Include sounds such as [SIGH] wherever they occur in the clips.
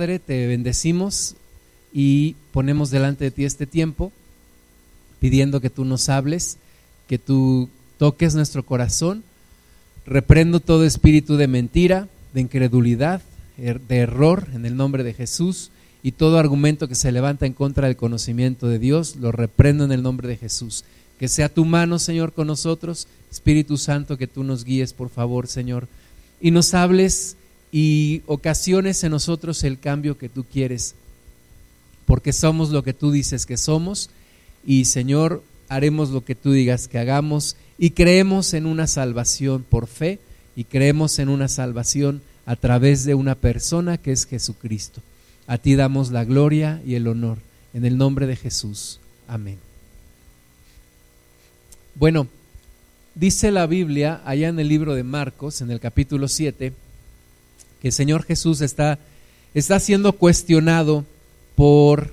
Padre, te bendecimos y ponemos delante de ti este tiempo, pidiendo que tú nos hables, que tú toques nuestro corazón. Reprendo todo espíritu de mentira, de incredulidad, er, de error en el nombre de Jesús y todo argumento que se levanta en contra del conocimiento de Dios, lo reprendo en el nombre de Jesús. Que sea tu mano, Señor, con nosotros. Espíritu Santo, que tú nos guíes, por favor, Señor. Y nos hables y ocasiones en nosotros el cambio que tú quieres, porque somos lo que tú dices que somos y Señor, haremos lo que tú digas que hagamos y creemos en una salvación por fe y creemos en una salvación a través de una persona que es Jesucristo. A ti damos la gloria y el honor. En el nombre de Jesús. Amén. Bueno, dice la Biblia allá en el libro de Marcos, en el capítulo 7, que el Señor Jesús está, está siendo cuestionado por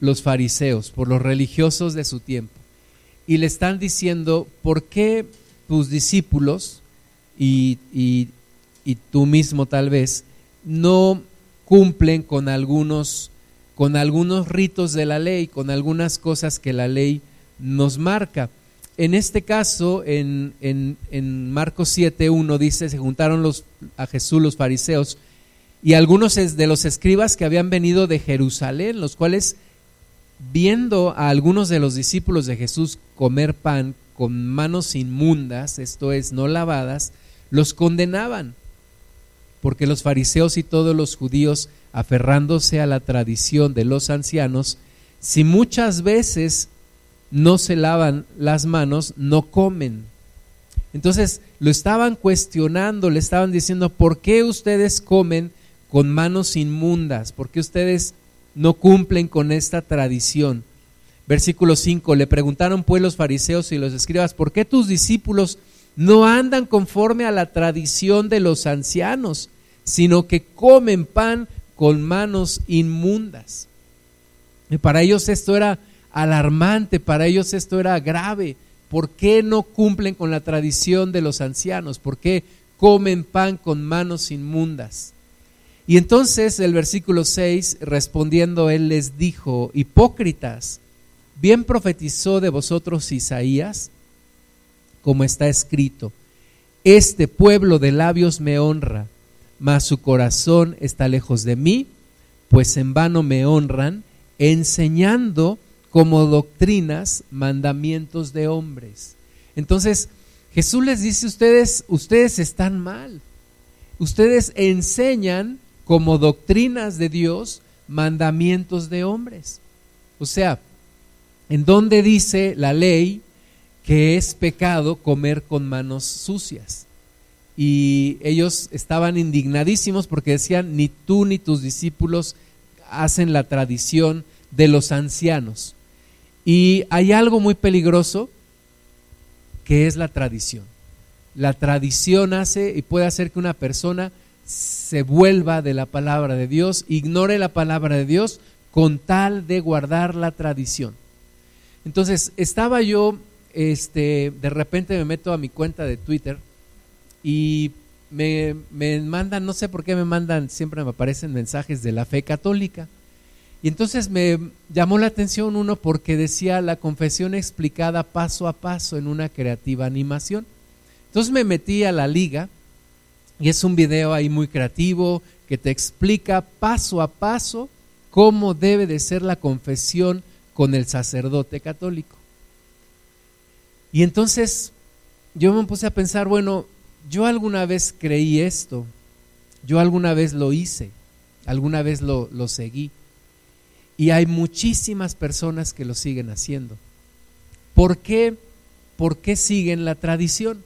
los fariseos, por los religiosos de su tiempo. Y le están diciendo, ¿por qué tus discípulos y, y, tú mismo tal vez no cumplen con algunos, con algunos ritos de la ley, con algunas cosas que la ley nos marca? En este caso, en, en, en Marcos 7.1 dice, se juntaron los, a Jesús los fariseos y algunos de los escribas que habían venido de Jerusalén, los cuales, viendo a algunos de los discípulos de Jesús comer pan con manos inmundas, esto es, no lavadas, los condenaban, porque los fariseos y todos los judíos, aferrándose a la tradición de los ancianos, si muchas veces no se lavan las manos, no comen. Entonces lo estaban cuestionando, le estaban diciendo, ¿por qué ustedes comen con manos inmundas? ¿Por qué ustedes no cumplen con esta tradición? Versículo 5, le preguntaron pues los fariseos y los escribas, ¿por qué tus discípulos no andan conforme a la tradición de los ancianos, sino que comen pan con manos inmundas? Y para ellos esto era alarmante, para ellos esto era grave. ¿Por qué no cumplen con la tradición de los ancianos? ¿Por qué comen pan con manos inmundas? Y entonces el versículo 6, respondiendo él les dijo, hipócritas, bien profetizó de vosotros Isaías, como está escrito, este pueblo de labios me honra, mas su corazón está lejos de mí, pues en vano me honran, enseñando como doctrinas, mandamientos de hombres. Entonces, Jesús les dice, ustedes, ustedes están mal. Ustedes enseñan como doctrinas de Dios, mandamientos de hombres. O sea, ¿en dónde dice la ley que es pecado comer con manos sucias? Y ellos estaban indignadísimos porque decían, ni tú ni tus discípulos hacen la tradición de los ancianos. Y hay algo muy peligroso que es la tradición. La tradición hace y puede hacer que una persona se vuelva de la palabra de Dios, ignore la palabra de Dios con tal de guardar la tradición. Entonces, estaba yo, este, de repente me meto a mi cuenta de Twitter y me, me mandan, no sé por qué me mandan, siempre me aparecen mensajes de la fe católica. Y entonces me llamó la atención uno porque decía la confesión explicada paso a paso en una creativa animación. Entonces me metí a la liga y es un video ahí muy creativo que te explica paso a paso cómo debe de ser la confesión con el sacerdote católico. Y entonces yo me puse a pensar, bueno, yo alguna vez creí esto, yo alguna vez lo hice, alguna vez lo, lo seguí. Y hay muchísimas personas que lo siguen haciendo. ¿Por qué? ¿Por qué siguen la tradición?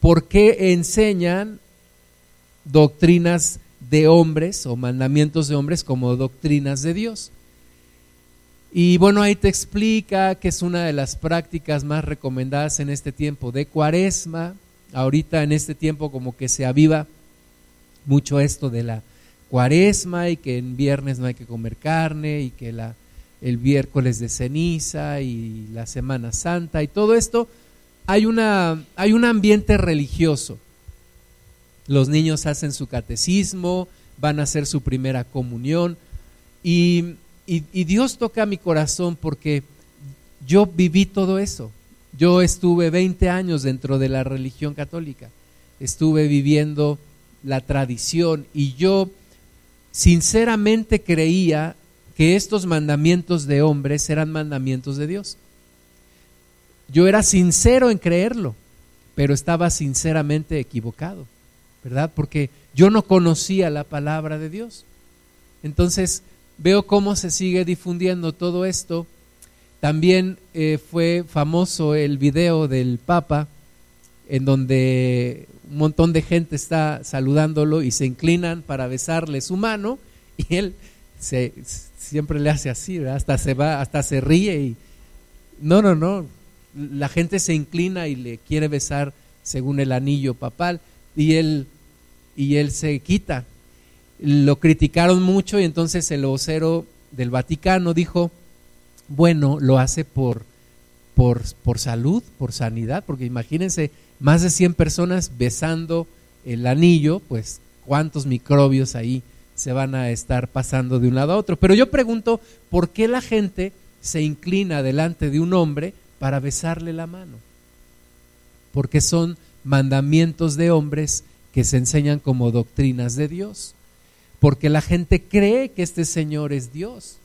¿Por qué enseñan doctrinas de hombres o mandamientos de hombres como doctrinas de Dios? Y bueno, ahí te explica que es una de las prácticas más recomendadas en este tiempo de cuaresma. Ahorita en este tiempo como que se aviva mucho esto de la cuaresma y que en viernes no hay que comer carne y que la, el miércoles de ceniza y la Semana Santa y todo esto, hay, una, hay un ambiente religioso. Los niños hacen su catecismo, van a hacer su primera comunión. Y, y Dios toca mi corazón porque yo viví todo eso. Yo estuve 20 años dentro de la religión católica, estuve viviendo la tradición y yo sinceramente creía que estos mandamientos de hombres eran mandamientos de Dios. Yo era sincero en creerlo, pero estaba sinceramente equivocado, ¿verdad? Porque yo no conocía la palabra de Dios. Entonces veo cómo se sigue difundiendo todo esto también eh, fue famoso el video del Papa en donde un montón de gente está saludándolo y se inclinan para besarle su mano y él se, siempre le hace así, hasta se va, hasta se ríe y no, no, no, la gente se inclina y le quiere besar según el anillo papal y él y él se quita. Lo criticaron mucho y entonces el vocero del Vaticano dijo bueno lo hace por, por, por salud, por sanidad, porque imagínense más de 100 personas besando el anillo, pues cuántos microbios ahí se van a estar pasando de un lado a otro. Pero yo pregunto, ¿por qué la gente se inclina delante de un hombre para besarle la mano? Porque son mandamientos de hombres que se enseñan como doctrinas de Dios. Porque la gente cree que este Señor es Dios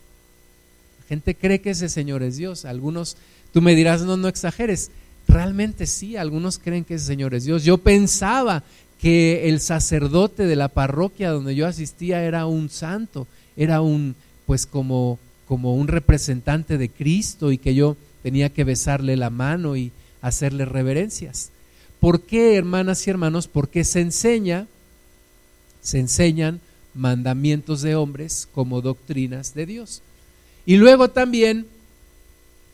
gente cree que ese Señor es Dios. Algunos, tú me dirás, no, no exageres. Realmente sí, algunos creen que ese Señor es Dios. Yo pensaba que el sacerdote de la parroquia donde yo asistía era un santo, era un, pues como, como un representante de Cristo y que yo tenía que besarle la mano y hacerle reverencias. ¿Por qué, hermanas y hermanos? Porque se enseña, se enseñan mandamientos de hombres como doctrinas de Dios. Y luego también,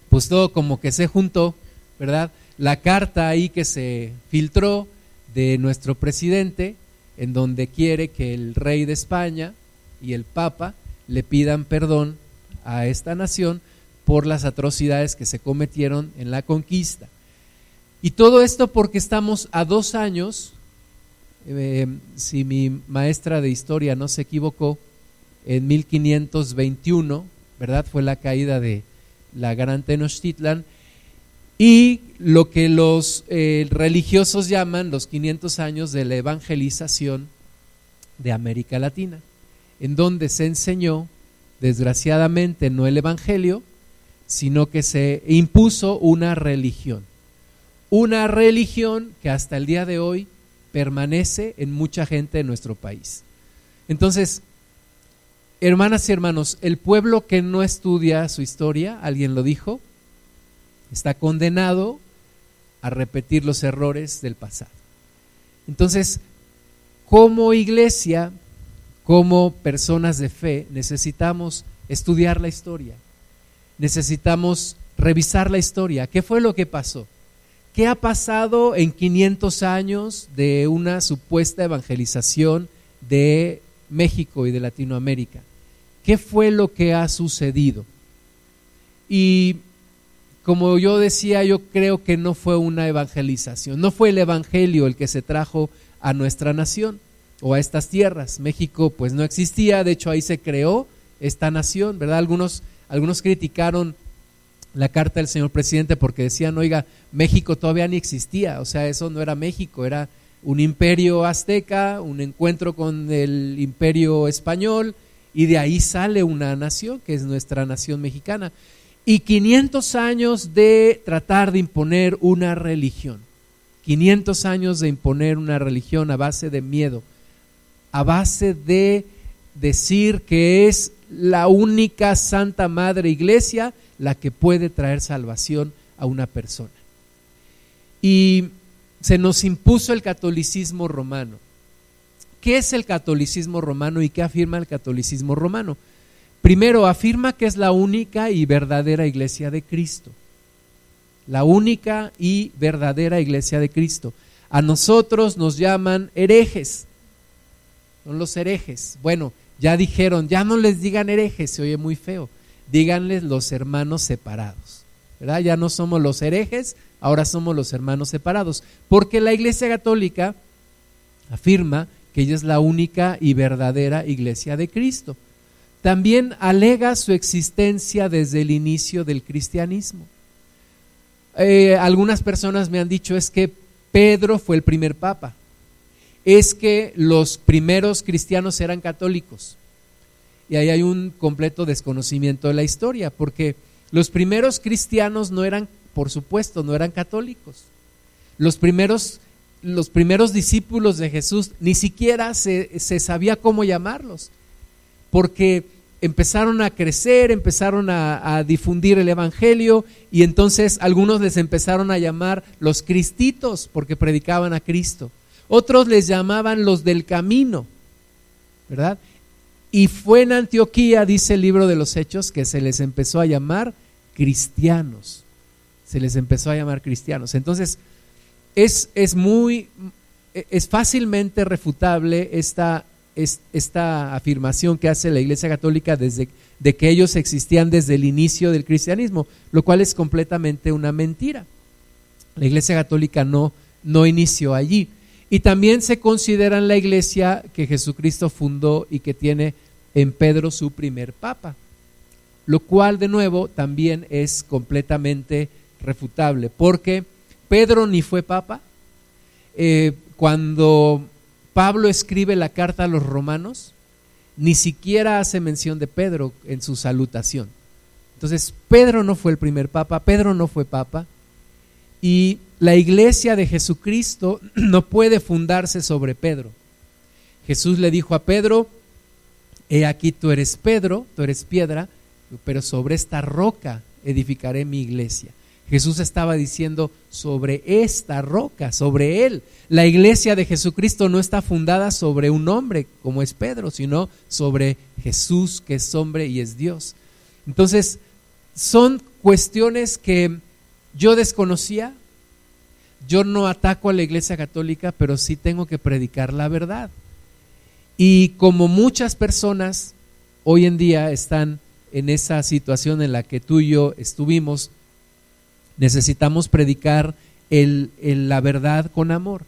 pues todo como que se juntó, ¿verdad? La carta ahí que se filtró de nuestro presidente, en donde quiere que el rey de España y el Papa le pidan perdón a esta nación por las atrocidades que se cometieron en la conquista. Y todo esto porque estamos a dos años, eh, si mi maestra de historia no se equivocó, en 1521, ¿verdad? Fue la caída de la gran Tenochtitlan y lo que los eh, religiosos llaman los 500 años de la evangelización de América Latina, en donde se enseñó, desgraciadamente, no el Evangelio, sino que se impuso una religión. Una religión que hasta el día de hoy permanece en mucha gente de nuestro país. Entonces, Hermanas y hermanos, el pueblo que no estudia su historia, alguien lo dijo, está condenado a repetir los errores del pasado. Entonces, como iglesia, como personas de fe, necesitamos estudiar la historia. Necesitamos revisar la historia. ¿Qué fue lo que pasó? ¿Qué ha pasado en 500 años de una supuesta evangelización de México y de Latinoamérica. ¿Qué fue lo que ha sucedido? Y como yo decía, yo creo que no fue una evangelización, no fue el Evangelio el que se trajo a nuestra nación o a estas tierras. México pues no existía, de hecho ahí se creó esta nación, ¿verdad? Algunos, algunos criticaron la carta del señor presidente porque decían, oiga, México todavía ni existía, o sea, eso no era México, era un imperio azteca, un encuentro con el imperio español, y de ahí sale una nación, que es nuestra nación mexicana. Y 500 años de tratar de imponer una religión. 500 años de imponer una religión a base de miedo, a base de decir que es la única Santa Madre Iglesia la que puede traer salvación a una persona. Y se nos impuso el catolicismo romano. ¿Qué es el catolicismo romano y qué afirma el catolicismo romano? Primero, afirma que es la única y verdadera iglesia de Cristo. La única y verdadera iglesia de Cristo. A nosotros nos llaman herejes. Son los herejes. Bueno, ya dijeron, ya no les digan herejes, se oye muy feo. Díganles los hermanos separados. ¿Verdad? Ya no somos los herejes, ahora somos los hermanos separados, porque la Iglesia Católica afirma que ella es la única y verdadera iglesia de Cristo. También alega su existencia desde el inicio del cristianismo. Eh, algunas personas me han dicho es que Pedro fue el primer papa, es que los primeros cristianos eran católicos. Y ahí hay un completo desconocimiento de la historia, porque los primeros cristianos no eran, por supuesto, no eran católicos. Los primeros, los primeros discípulos de Jesús ni siquiera se, se sabía cómo llamarlos, porque empezaron a crecer, empezaron a, difundir el Evangelio y entonces algunos les empezaron a llamar los cristitos porque predicaban a Cristo. Otros les llamaban los del camino, ¿verdad? Y fue en Antioquía, dice el libro de los Hechos, que se les empezó a llamar cristianos. Se les empezó a llamar cristianos. Entonces, es, es muy, es fácilmente refutable esta, esta afirmación que hace la Iglesia Católica desde de que ellos existían desde el inicio del cristianismo, lo cual es completamente una mentira. La Iglesia Católica no, no inició allí. Y también se consideran la iglesia que Jesucristo fundó y que tiene en Pedro su primer papa, lo cual de nuevo también es completamente refutable, porque Pedro ni fue papa. Eh, cuando Pablo escribe la carta a los romanos, ni siquiera hace mención de Pedro en su salutación. Entonces, Pedro no fue el primer papa, Pedro no fue papa, y la iglesia de Jesucristo [CLEARS THROAT] no puede fundarse sobre Pedro. Jesús le dijo a Pedro, he aquí tú eres Pedro, tú eres piedra, pero sobre esta roca edificaré mi iglesia. Jesús estaba diciendo sobre esta roca, sobre él. La iglesia de Jesucristo no está fundada sobre un hombre como es Pedro, sino sobre Jesús que es hombre y es Dios. Entonces, son cuestiones que yo desconocía. Yo no ataco a la iglesia católica, pero sí tengo que predicar la verdad. Y como muchas personas hoy en día están en esa situación en la que tú y yo estuvimos, necesitamos predicar el, la verdad con amor,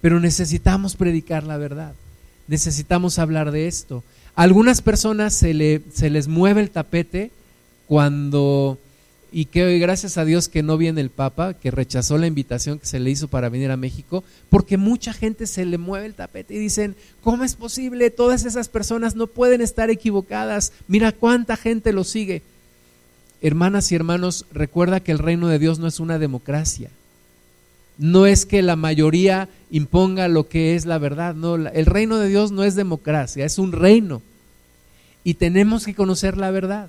pero necesitamos predicar la verdad, necesitamos hablar de esto. A algunas personas se, le, se les mueve el tapete cuando y que hoy gracias a Dios que no viene el Papa, que rechazó la invitación que se le hizo para venir a México, porque mucha gente se le mueve el tapete y dicen, ¿cómo es posible? Todas esas personas no pueden estar equivocadas, mira cuánta gente lo sigue. Hermanas y hermanos, recuerda que el reino de Dios no es una democracia. No es que la mayoría imponga lo que es la verdad, no, el reino de Dios no es democracia, es un reino. Y tenemos que conocer la verdad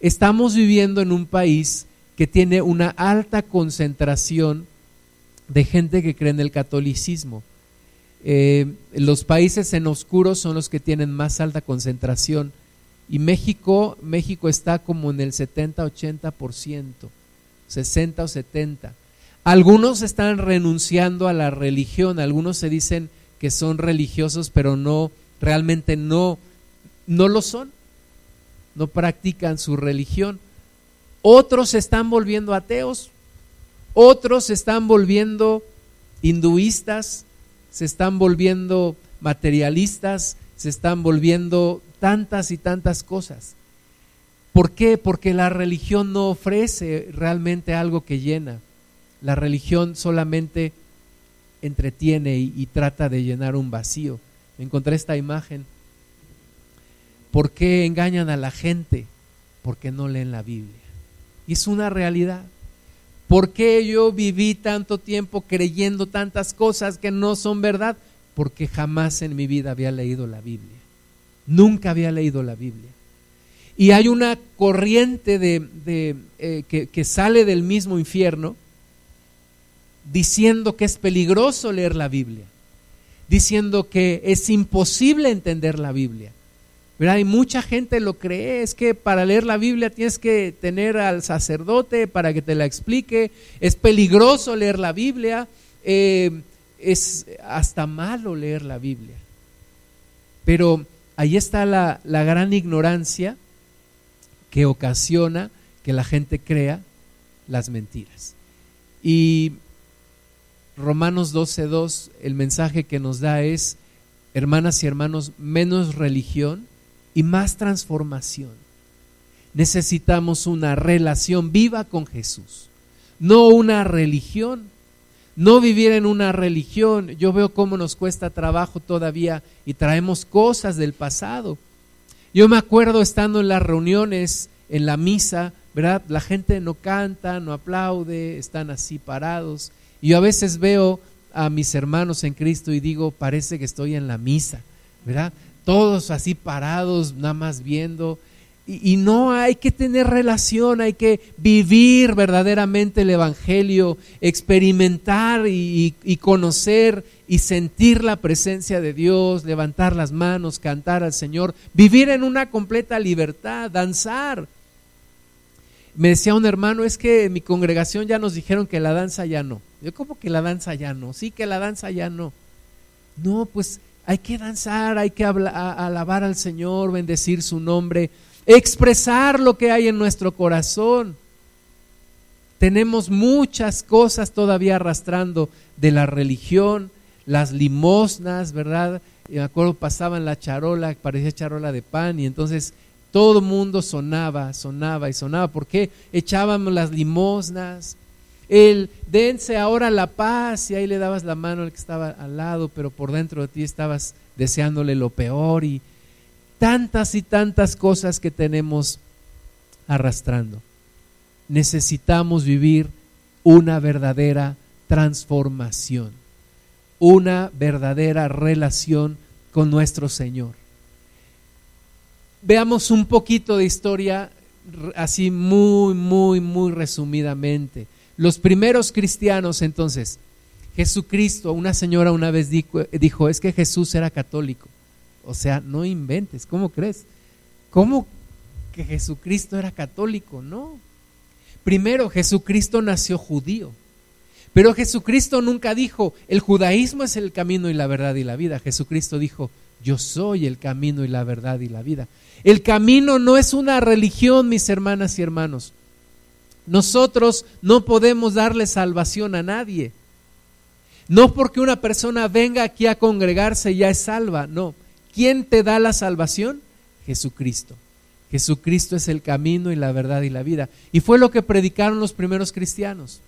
estamos viviendo en un país que tiene una alta concentración de gente que cree en el catolicismo. Eh, los países en oscuro son los que tienen más alta concentración y México, México está como en el 70-80%, 60 o 70. Algunos están renunciando a la religión, algunos se dicen que son religiosos, pero no, realmente no, no lo son no practican su religión. Otros se están volviendo ateos, otros se están volviendo hinduistas, se están volviendo materialistas, se están volviendo tantas y tantas cosas. ¿Por qué? Porque la religión no ofrece realmente algo que llena. La religión solamente entretiene y, trata de llenar un vacío. Encontré esta imagen ¿Por qué engañan a la gente? Porque no leen la Biblia. Y es una realidad. ¿Por qué yo viví tanto tiempo creyendo tantas cosas que no son verdad? Porque jamás en mi vida había leído la Biblia. Nunca había leído la Biblia. Y hay una corriente de, eh, que, sale del mismo infierno diciendo que es peligroso leer la Biblia, diciendo que es imposible entender la Biblia ¿verdad? Y mucha gente lo cree, es que para leer la Biblia tienes que tener al sacerdote para que te la explique, es peligroso leer la Biblia, eh, es hasta malo leer la Biblia. Pero ahí está la, la gran ignorancia que ocasiona que la gente crea las mentiras. Y Romanos 12.2, el mensaje que nos da es, hermanas y hermanos, menos religión y más transformación. Necesitamos una relación viva con Jesús, no una religión, no vivir en una religión. Yo veo cómo nos cuesta trabajo todavía y traemos cosas del pasado. Yo me acuerdo estando en las reuniones, en la misa, ¿verdad? La gente no canta, no aplaude, están así parados. Y yo a veces veo a mis hermanos en Cristo y digo, parece que estoy en la misa, ¿verdad? Todos así parados, nada más viendo. Y, no hay que tener relación, hay que vivir verdaderamente el Evangelio, experimentar y, conocer y sentir la presencia de Dios, levantar las manos, cantar al Señor, vivir en una completa libertad, danzar. Me decía un hermano, es que mi congregación ya nos dijeron que la danza ya no. Yo, ¿cómo que la danza ya no? Sí, que la danza ya no. No, pues hay que danzar, hay que alabar al Señor, bendecir su nombre, expresar lo que hay en nuestro corazón. Tenemos muchas cosas todavía arrastrando de la religión, las limosnas, ¿verdad? Me acuerdo pasaban la charola, parecía charola de pan, y entonces todo mundo sonaba, sonaba y sonaba. ¿Por qué? Echábamos las limosnas, el dense ahora la paz y ahí le dabas la mano al que estaba al lado, pero por dentro de ti estabas deseándole lo peor y tantas y tantas cosas que tenemos arrastrando. Necesitamos vivir una verdadera transformación, una verdadera relación con nuestro Señor. Veamos un poquito de historia así muy, muy, muy resumidamente. Los primeros cristianos entonces, Jesucristo, una señora una vez dijo, es que Jesús era católico. O sea, no inventes, ¿cómo crees? ¿Cómo que Jesucristo era católico? No. Primero, Jesucristo nació judío. Pero Jesucristo nunca dijo, el judaísmo es el camino y la verdad y la vida. Jesucristo dijo, yo soy el camino y la verdad y la vida. El camino no es una religión, mis hermanas y hermanos. Nosotros no podemos darle salvación a nadie. No porque una persona venga aquí a congregarse ya es salva, no. ¿Quién te da la salvación? Jesucristo. Jesucristo es el camino y la verdad y la vida. Y fue lo que predicaron los primeros cristianos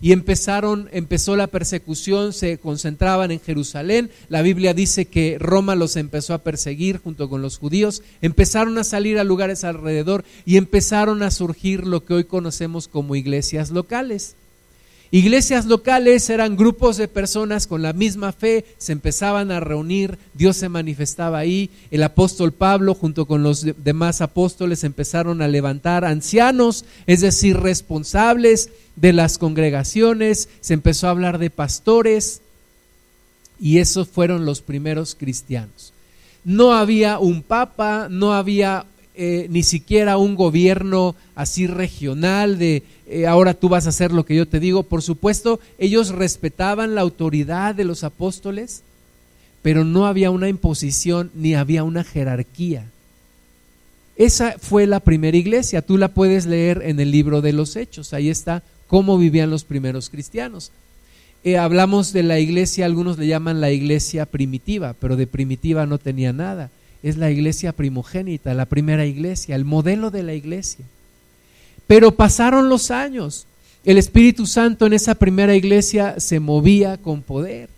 y empezaron, empezó la persecución, se concentraban en Jerusalén. La Biblia dice que Roma los empezó a perseguir junto con los judíos. Empezaron a salir a lugares alrededor y empezaron a surgir lo que hoy conocemos como iglesias locales. Iglesias locales eran grupos de personas con la misma fe, se empezaban a reunir, Dios se manifestaba ahí, el apóstol Pablo junto con los demás apóstoles empezaron a levantar ancianos, es decir, responsables de las congregaciones, se empezó a hablar de pastores y esos fueron los primeros cristianos. No había un papa, no había eh, ni siquiera un gobierno así regional de eh, ahora tú vas a hacer lo que yo te digo. Por supuesto, ellos respetaban la autoridad de los apóstoles, pero no había una imposición ni había una jerarquía. Esa fue la primera iglesia, tú la puedes leer en el libro de los Hechos, ahí está cómo vivían los primeros cristianos. Eh, hablamos de la iglesia, algunos le llaman la iglesia primitiva, pero de primitiva no tenía nada es la iglesia primogénita, la primera iglesia, el modelo de la iglesia. Pero pasaron los años. El Espíritu Santo en esa primera iglesia se movía con poder.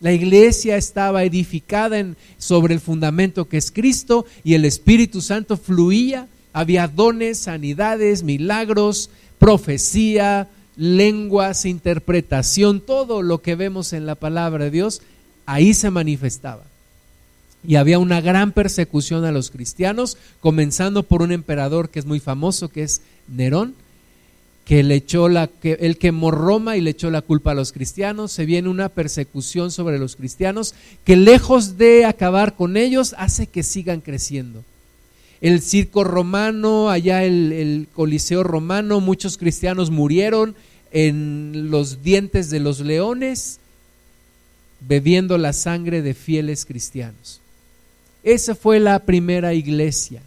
La iglesia estaba edificada sobre el fundamento que es Cristo y el Espíritu Santo fluía. Había dones, sanidades, milagros, profecía, lenguas, interpretación, todo lo que vemos en la palabra de Dios, ahí se manifestaba y había una gran persecución a los cristianos, comenzando por un emperador que es muy famoso, que es Nerón, que le echó la, que él quemó Roma y le echó la culpa a los cristianos. Se viene una persecución sobre los cristianos que lejos de acabar con ellos hace que sigan creciendo. El circo romano, allá el, el coliseo romano, muchos cristianos murieron en los dientes de los leones bebiendo la sangre de fieles cristianos. Esa fue la primera iglesia.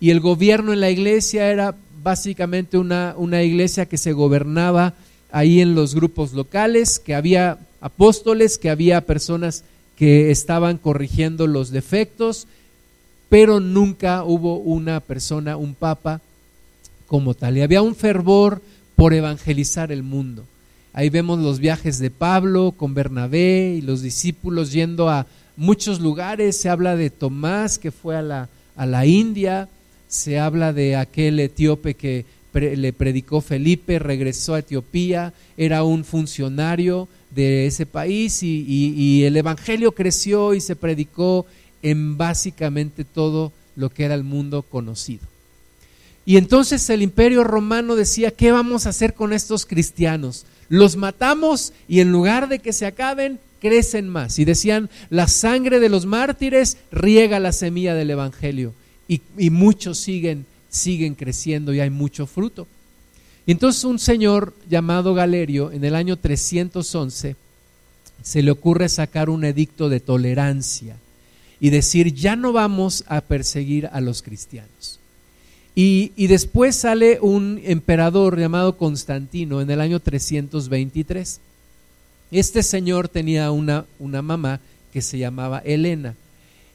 Y el gobierno en la iglesia era básicamente una, una iglesia que se gobernaba ahí en los grupos locales, que había apóstoles, que había personas que estaban corrigiendo los defectos, pero nunca hubo una persona, un papa como tal. Y había un fervor por evangelizar el mundo. Ahí vemos los viajes de Pablo con Bernabé y los discípulos yendo a muchos lugares. Se habla de Tomás que fue a la, a la India, se habla de aquel etíope que le predicó Felipe, regresó a Etiopía, era un funcionario de ese país y, y el Evangelio creció y se predicó en básicamente todo lo que era el mundo conocido. Y entonces el imperio romano decía, ¿qué vamos a hacer con estos cristianos? Los matamos y en lugar de que se acaben, crecen más. Y decían, la sangre de los mártires riega la semilla del Evangelio. Y, muchos siguen, siguen creciendo y hay mucho fruto. Y entonces un señor llamado Galerio, en el año 311, se le ocurre sacar un edicto de tolerancia y decir, ya no vamos a perseguir a los cristianos. Y, y, después sale un emperador llamado Constantino en el año 323. Este señor tenía una, una mamá que se llamaba Elena.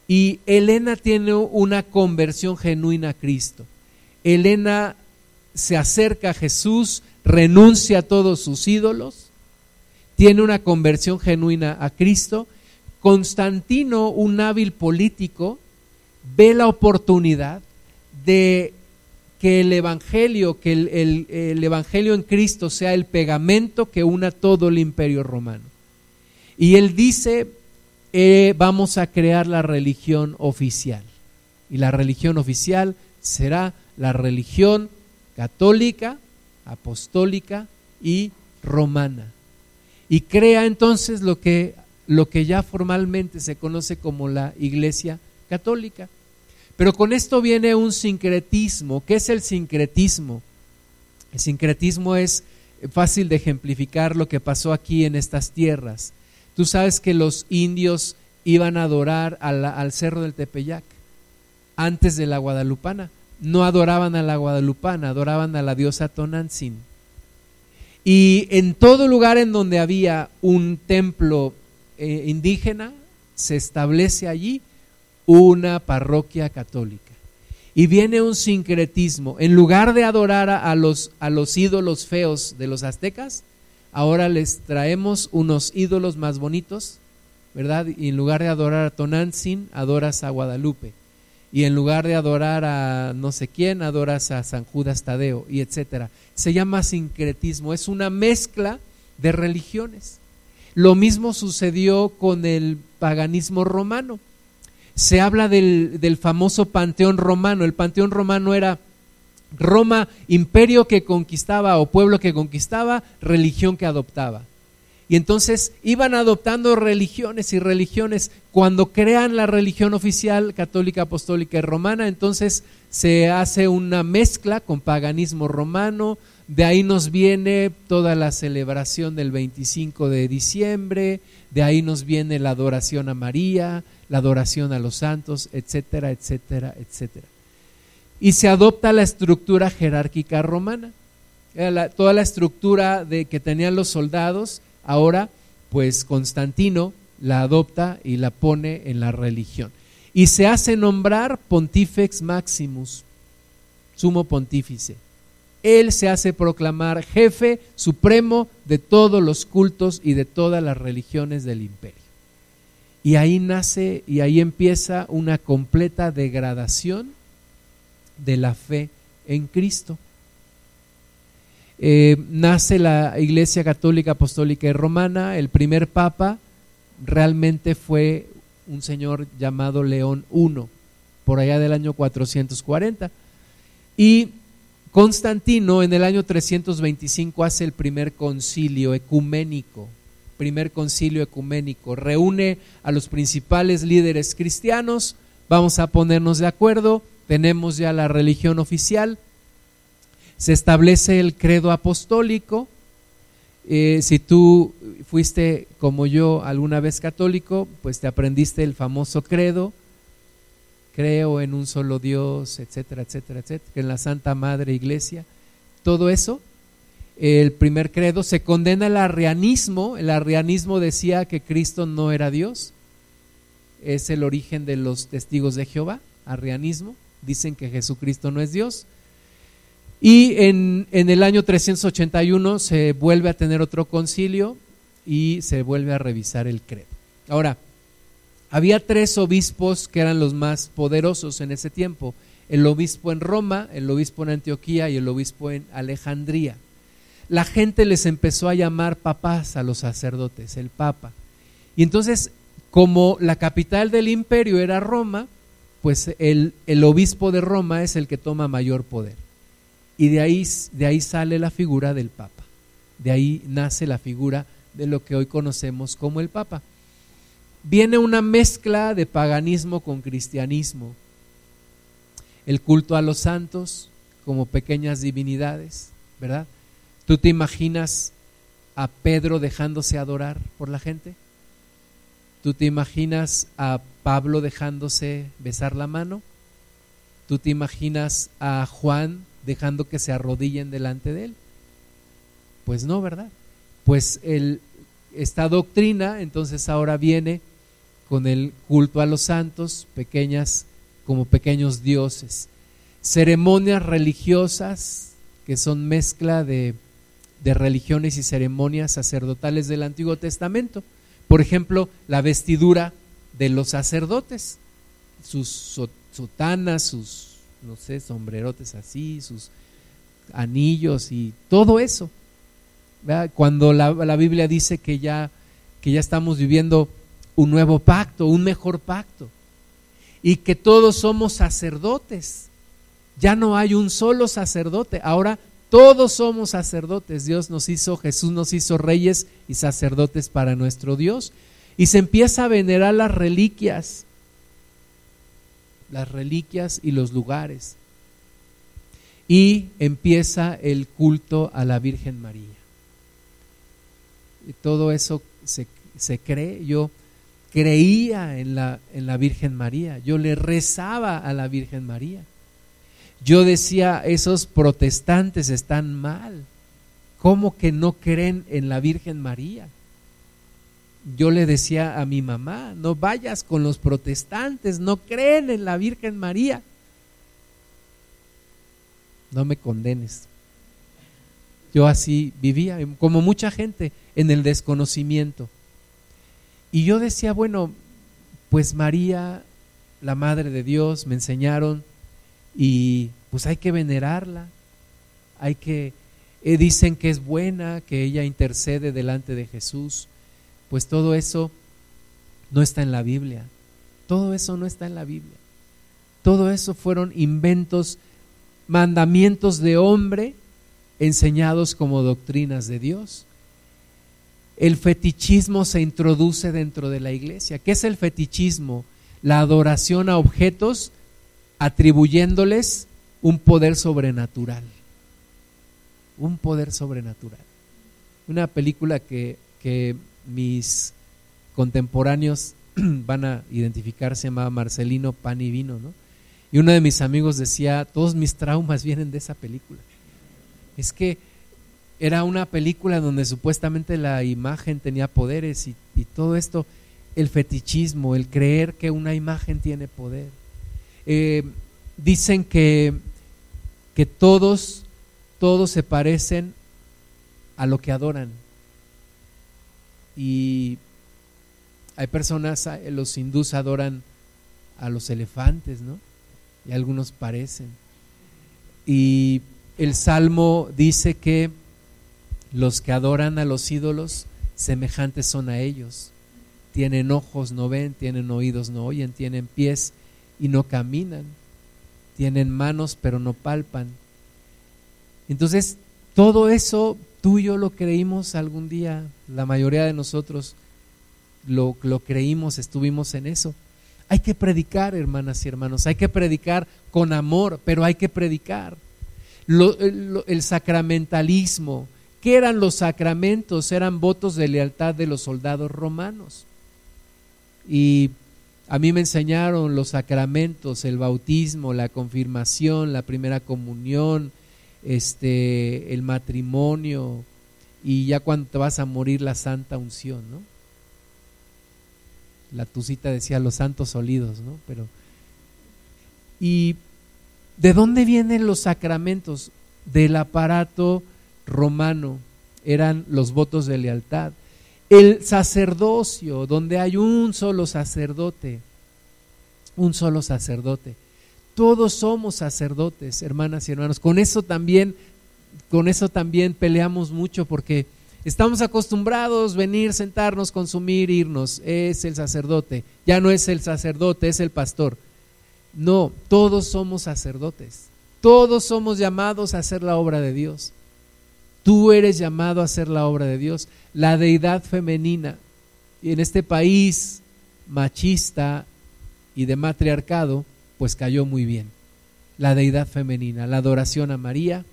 Y Elena tiene una conversión genuina a Cristo. Elena se acerca a Jesús, renuncia a todos sus ídolos, tiene una conversión genuina a Cristo. Constantino, un hábil político, ve la oportunidad de que el Evangelio, que el, Evangelio en Cristo sea el pegamento que una todo el imperio romano. Y él dice, eh, vamos a crear la religión oficial. Y la religión oficial será la religión católica, apostólica y romana. Y crea entonces lo que, lo que ya formalmente se conoce como la Iglesia Católica. Pero con esto viene un sincretismo. ¿Qué es el sincretismo? El sincretismo es fácil de ejemplificar lo que pasó aquí en estas tierras. Tú sabes que los indios iban a adorar al cerro del Tepeyac antes de la Guadalupana. No adoraban a la Guadalupana, adoraban a la diosa Tonantzin. Y en todo lugar en donde había un templo eh, indígena, se establece allí una parroquia católica. Y viene un sincretismo. En lugar de adorar a los, a los ídolos feos de los aztecas, ahora les traemos unos ídolos más bonitos, ¿verdad? Y en lugar de adorar a Tonantzin, adoras a Guadalupe. Y en lugar de adorar a no sé quién, adoras a San Judas Tadeo, y etcétera. Se llama sincretismo, es una mezcla de religiones. Lo mismo sucedió con el paganismo romano se habla del, famoso panteón romano. El panteón romano era Roma, imperio que conquistaba o pueblo que conquistaba, religión que adoptaba. Y entonces iban adoptando religiones y religiones. Cuando crean la religión oficial católica, apostólica y romana, entonces se hace una mezcla con paganismo romano. De ahí nos viene toda la celebración del 25 de diciembre, de ahí nos viene la adoración a María, la adoración a los santos, etcétera, etcétera, etcétera. Y se adopta la estructura jerárquica romana. toda la estructura de que tenían los soldados, ahora pues Constantino la adopta y la pone en la religión. Y se hace nombrar Pontifex Maximus, sumo pontífice. Él se hace proclamar jefe supremo de todos los cultos y de todas las religiones del imperio. Y ahí nace y ahí empieza una completa degradación de la fe en Cristo. Eh, nace la Iglesia Católica Apostólica y Romana, el primer papa realmente fue un señor llamado León I, por allá del año 440. Y Constantino en el año 325 hace el primer concilio ecuménico primer concilio ecuménico. Reúne a los principales líderes cristianos, vamos a ponernos de acuerdo, tenemos ya la religión oficial, se establece el credo apostólico. Eh, si tú fuiste como yo alguna vez católico, pues te aprendiste el famoso credo, creo en un solo Dios, etcétera, etcétera, etcétera, en la Santa Madre Iglesia, todo eso el primer credo, se condena el arrianismo. El arrianismo decía que Cristo no era Dios. es el origen de los testigos de Jehová, arrianismo, dicen que Jesucristo no es Dios. Y en, en, el año 381 se vuelve a tener otro concilio y se vuelve a revisar el credo. Ahora, había tres obispos que eran los más poderosos en ese tiempo. El obispo en Roma, el obispo en Antioquía y el obispo en Alejandría. La gente les empezó a llamar papás a los sacerdotes, el papa. Y entonces, como la capital del imperio era Roma, pues el, obispo de Roma es el que toma mayor poder. Y de ahí, de ahí sale la figura del papa. De ahí nace la figura de lo que hoy conocemos como el papa viene una mezcla de paganismo con cristianismo. El culto a los santos como pequeñas divinidades, ¿verdad? ¿Tú te imaginas a Pedro dejándose adorar por la gente? ¿Tú te imaginas a Pablo dejándose besar la mano? ¿Tú te imaginas a Juan dejando que se arrodillen delante de él? Pues no, ¿verdad? Pues el, esta doctrina entonces ahora viene con el culto a los santos, pequeñas como pequeños dioses. Ceremonias religiosas que son mezcla de, de religiones y ceremonias sacerdotales del Antiguo Testamento. Por ejemplo, la vestidura de los sacerdotes, sus sotanas, sus, no sé, sombrerotes así, sus anillos y todo eso. Cuando la, la, Biblia dice que ya, que ya estamos viviendo un nuevo pacto, un mejor pacto. Y que todos somos sacerdotes. Ya no hay un solo sacerdote, ahora todos somos sacerdotes. Dios nos hizo, Jesús nos hizo reyes y sacerdotes para nuestro Dios. Y se empieza a venerar las reliquias, las reliquias y los lugares. Y empieza el culto a la Virgen María. Y todo eso se, se cree. Yo creía en la, en la Virgen María, yo le rezaba a la Virgen María. Yo decía, esos protestantes están mal. ¿Cómo que no creen en la Virgen María? Yo le decía a mi mamá, no vayas con los protestantes, no creen en la Virgen María. No me condenes. Yo así vivía, como mucha gente, en el desconocimiento. Y yo decía, bueno, pues María, la Madre de Dios, me enseñaron y pues hay que venerarla, hay que, eh, dicen que es buena, que ella intercede delante de Jesús, pues todo eso no está en la Biblia, todo eso no está en la Biblia, todo eso fueron inventos, mandamientos de hombre enseñados como doctrinas de Dios. El fetichismo se introduce dentro de la iglesia. ¿Qué es el fetichismo? La adoración a objetos atribuyéndoles un poder sobrenatural. Un poder sobrenatural. Una película que, que mis contemporáneos [CLEARS THROAT] van a identificar se llama Marcelino Pan y Vino, ¿no? Y uno de mis amigos decía, todos mis traumas [LAUGHS] vienen de esa película. Es que era una película donde supuestamente la imagen tenía poderes y, todo esto, el fetichismo, el creer que una imagen tiene poder. Eh, dicen que, que todos, todos se parecen a lo que adoran. Y hay personas, los hindús adoran a los elefantes, ¿no? Y algunos parecen. Y el Salmo dice que los que adoran a los ídolos, semejantes son a ellos. Tienen ojos, no ven, tienen oídos, no oyen, tienen pies y no caminan. Tienen manos, pero no palpan. Entonces, todo eso tú y yo lo creímos algún día, la mayoría de nosotros lo, lo creímos, estuvimos en eso. Hay que predicar, hermanas y hermanos, hay que predicar con amor, pero hay que predicar. el sacramentalismo, ¿Qué eran los sacramentos? Eran votos de lealtad de los soldados romanos. Y a mí me enseñaron los sacramentos, el bautismo, la confirmación, la primera comunión, este, el matrimonio y ya cuando te vas a morir la santa unción, ¿no? la tucita decía los santos olidos, ¿no? Pero, ¿y de dónde vienen los sacramentos? Del aparato romano, eran los votos de lealtad. El sacerdocio, donde hay un solo sacerdote, un solo sacerdote. Todos somos sacerdotes, hermanas y hermanos. Con eso también, con eso también peleamos mucho porque estamos acostumbrados a venir, sentarnos, consumir, irnos. Es el sacerdote. Ya no es el sacerdote, es el pastor. No, todos somos sacerdotes. Todos somos llamados a hacer la obra de Dios. Tú eres llamado a hacer la obra de Dios. La deidad femenina en este país machista y de matriarcado, pues cayó muy bien. La deidad femenina, la adoración a María,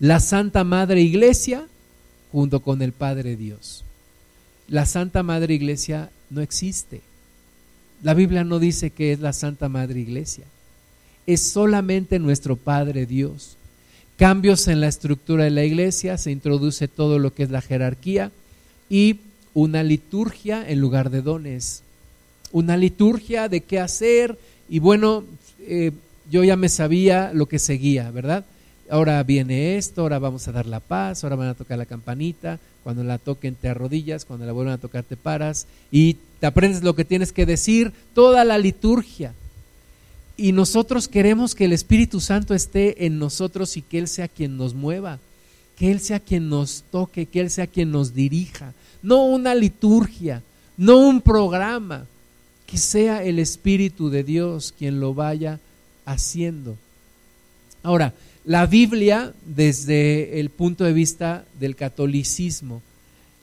la Santa Madre Iglesia junto con el Padre Dios. La Santa Madre Iglesia no existe. La Biblia no dice que es la Santa Madre Iglesia. Es solamente nuestro Padre Dios cambios en la estructura de la iglesia, se introduce todo lo que es la jerarquía y una liturgia en lugar de dones. Una liturgia de qué hacer y bueno, eh, yo ya me sabía lo que seguía, ¿verdad? Ahora viene esto, ahora vamos a dar la paz, ahora van a tocar la campanita, cuando la toquen te arrodillas, cuando la vuelvan a tocar te paras y te aprendes lo que tienes que decir, toda la liturgia y nosotros queremos que el Espíritu Santo esté en nosotros y que Él sea quien nos mueva, que Él sea quien nos toque, que Él sea quien nos dirija. No una liturgia, no un programa, que sea el Espíritu de Dios quien lo vaya haciendo. Ahora, la Biblia, desde el punto de vista del catolicismo,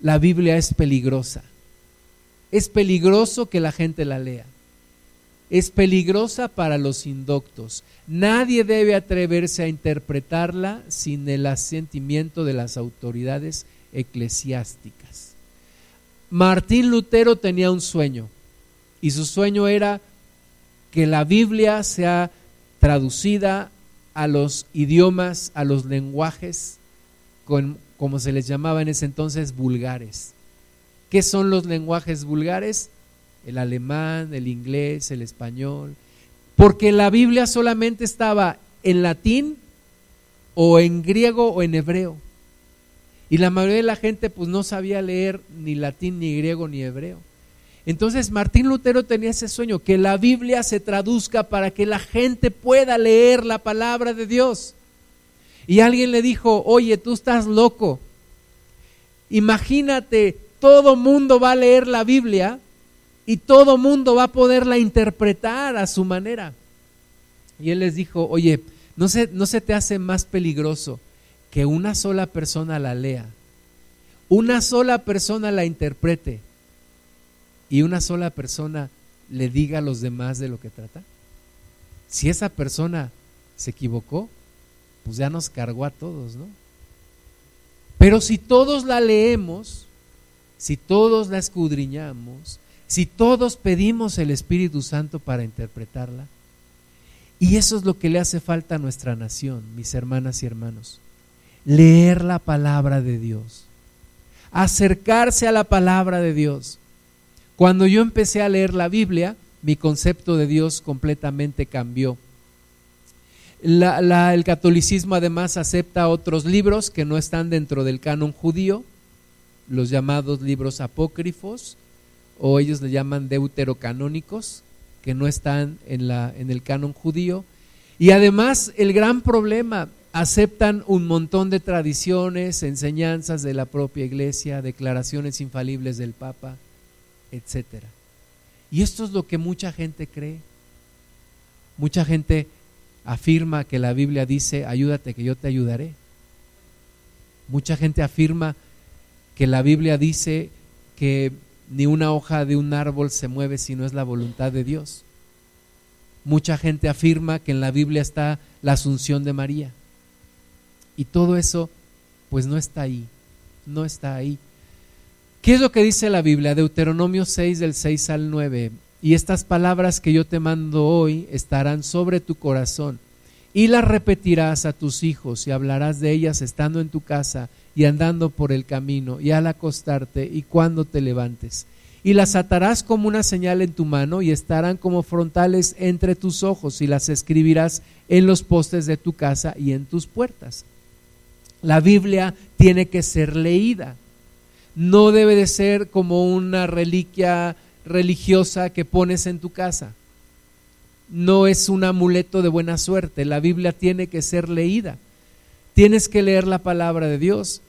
la Biblia es peligrosa. Es peligroso que la gente la lea es peligrosa para los indoctos. Nadie debe atreverse a interpretarla sin el asentimiento de las autoridades eclesiásticas. Martín Lutero tenía un sueño y su sueño era que la Biblia sea traducida a los idiomas, a los lenguajes, como se les llamaba en ese entonces, vulgares. ¿Qué son los lenguajes vulgares? El alemán, el inglés, el español, porque la Biblia solamente estaba en latín o en griego o en hebreo. Y la mayoría de la gente pues no sabía leer ni latín, ni griego, ni hebreo. Entonces Martín Lutero tenía ese sueño, que la Biblia se traduzca para que la gente pueda leer la palabra de Dios. Y alguien le dijo, oye, tú estás loco. Imagínate, todo mundo va a leer la Biblia y todo mundo va a poderla interpretar a su manera. Y él les dijo, oye, ¿no se, ¿no se te hace más peligroso que una sola persona la lea, una sola persona la interprete y una sola persona le diga a los demás de lo que trata? Si esa persona se equivocó, pues ya nos cargó a todos, ¿no? Pero si todos la leemos, si todos la escudriñamos, si todos pedimos el Espíritu Santo para interpretarla, y eso es lo que le hace falta a nuestra nación, mis hermanas y hermanos, leer la palabra de Dios, acercarse a la palabra de Dios. Cuando yo empecé a leer la Biblia, mi concepto de Dios completamente cambió. el catolicismo además acepta otros libros que no están dentro del canon judío, los llamados libros apócrifos, o ellos le llaman deuterocanónicos, que no están en, la, en el canon judío. Y además el gran problema, aceptan un montón de tradiciones, enseñanzas de la propia iglesia, declaraciones infalibles del Papa, etc. Y esto es lo que mucha gente cree. Mucha gente afirma que la Biblia dice, ayúdate que yo te ayudaré. Mucha gente afirma que la Biblia dice que ni una hoja de un árbol se mueve si no es la voluntad de Dios. Mucha gente afirma que en la Biblia está la asunción de María. Y todo eso, pues no está ahí, no está ahí. ¿Qué es lo que dice la Biblia? Deuteronomio 6 del 6 al 9. Y estas palabras que yo te mando hoy estarán sobre tu corazón y las repetirás a tus hijos y hablarás de ellas estando en tu casa y andando por el camino y al acostarte y cuando te levantes. y las atarás como una señal en tu mano y estarán como frontales entre tus ojos y las escribirás en los postes de tu casa y en tus puertas. La Biblia tiene que ser leída. No debe de ser como una reliquia religiosa que pones en tu casa. No es un amuleto de buena suerte. La Biblia tiene que ser leída. Tienes que leer la palabra de Dios.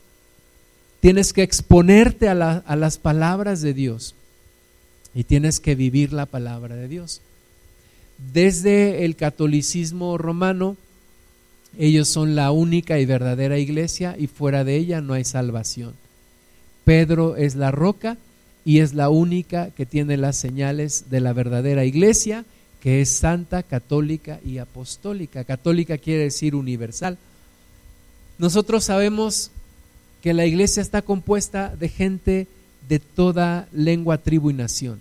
Tienes que exponerte a, a las palabras de Dios y tienes que vivir la palabra de Dios. Desde el catolicismo romano, ellos son la única y verdadera iglesia y fuera de ella no hay salvación. Pedro es la roca y es la única que tiene las señales de la verdadera iglesia, que es santa, católica y apostólica. Católica quiere decir universal. Nosotros sabemos que la iglesia está compuesta de gente de toda lengua, tribu y nación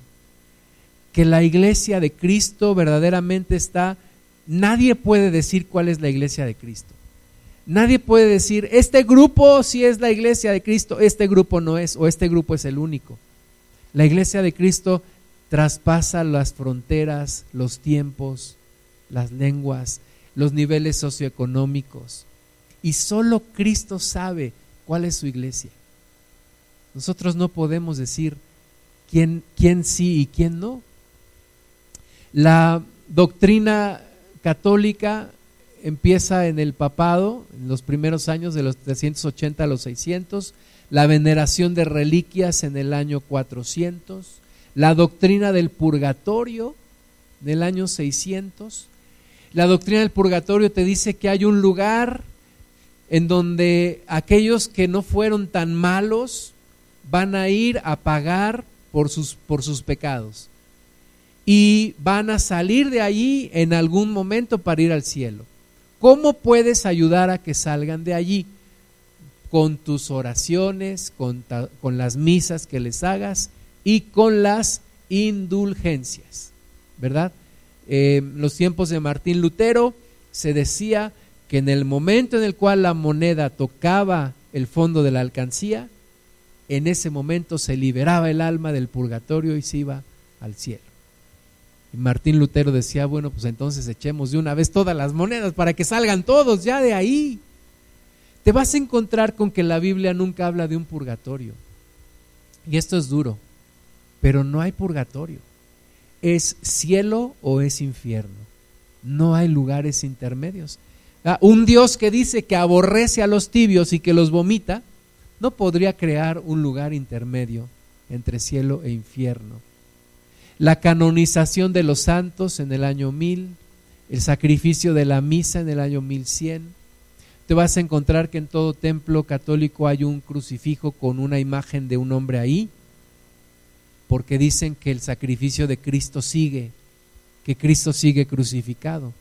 que la iglesia de Cristo verdaderamente está, nadie puede decir cuál es la iglesia de Cristo. Nadie puede decir, este grupo sí es la iglesia de Cristo, este grupo no es, o este grupo es el único. La iglesia de Cristo traspasa las fronteras, los tiempos, las lenguas, los niveles socioeconómicos. Y solo Cristo sabe cuál es su iglesia. Nosotros no podemos decir quién, quién sí y quién no. La doctrina católica empieza en el papado, en los primeros años de los 380 a los 600, la veneración de reliquias en el año 400, la doctrina del purgatorio en el año 600. La doctrina del purgatorio te dice que hay un lugar en donde aquellos que no fueron tan malos van a ir a pagar por sus, por sus pecados y van a salir de allí en algún momento para ir al cielo. ¿Cómo puedes ayudar a que salgan de allí? Con tus oraciones, con, las misas que les hagas y con las indulgencias, ¿verdad? Eh, en los tiempos de Martín Lutero se decía que en el momento en el cual la moneda tocaba el fondo de la alcancía, en ese momento se liberaba el alma del purgatorio y se iba al cielo. Martín Lutero decía, bueno, pues entonces echemos de una vez todas las monedas para que salgan todos ya de ahí. Te vas a encontrar con que la Biblia nunca habla de un purgatorio. Y esto es duro, pero no hay purgatorio. Es cielo o es infierno. No hay lugares intermedios. Ah, un Dios que dice que aborrece a los tibios y que los vomita, no podría crear un lugar intermedio entre cielo e infierno la canonización de los santos en el año 1000, el sacrificio de la misa en el año 1100. Te vas a encontrar que en todo templo católico hay un crucifijo con una imagen de un hombre ahí, porque dicen que el sacrificio de Cristo sigue, que Cristo sigue crucificado,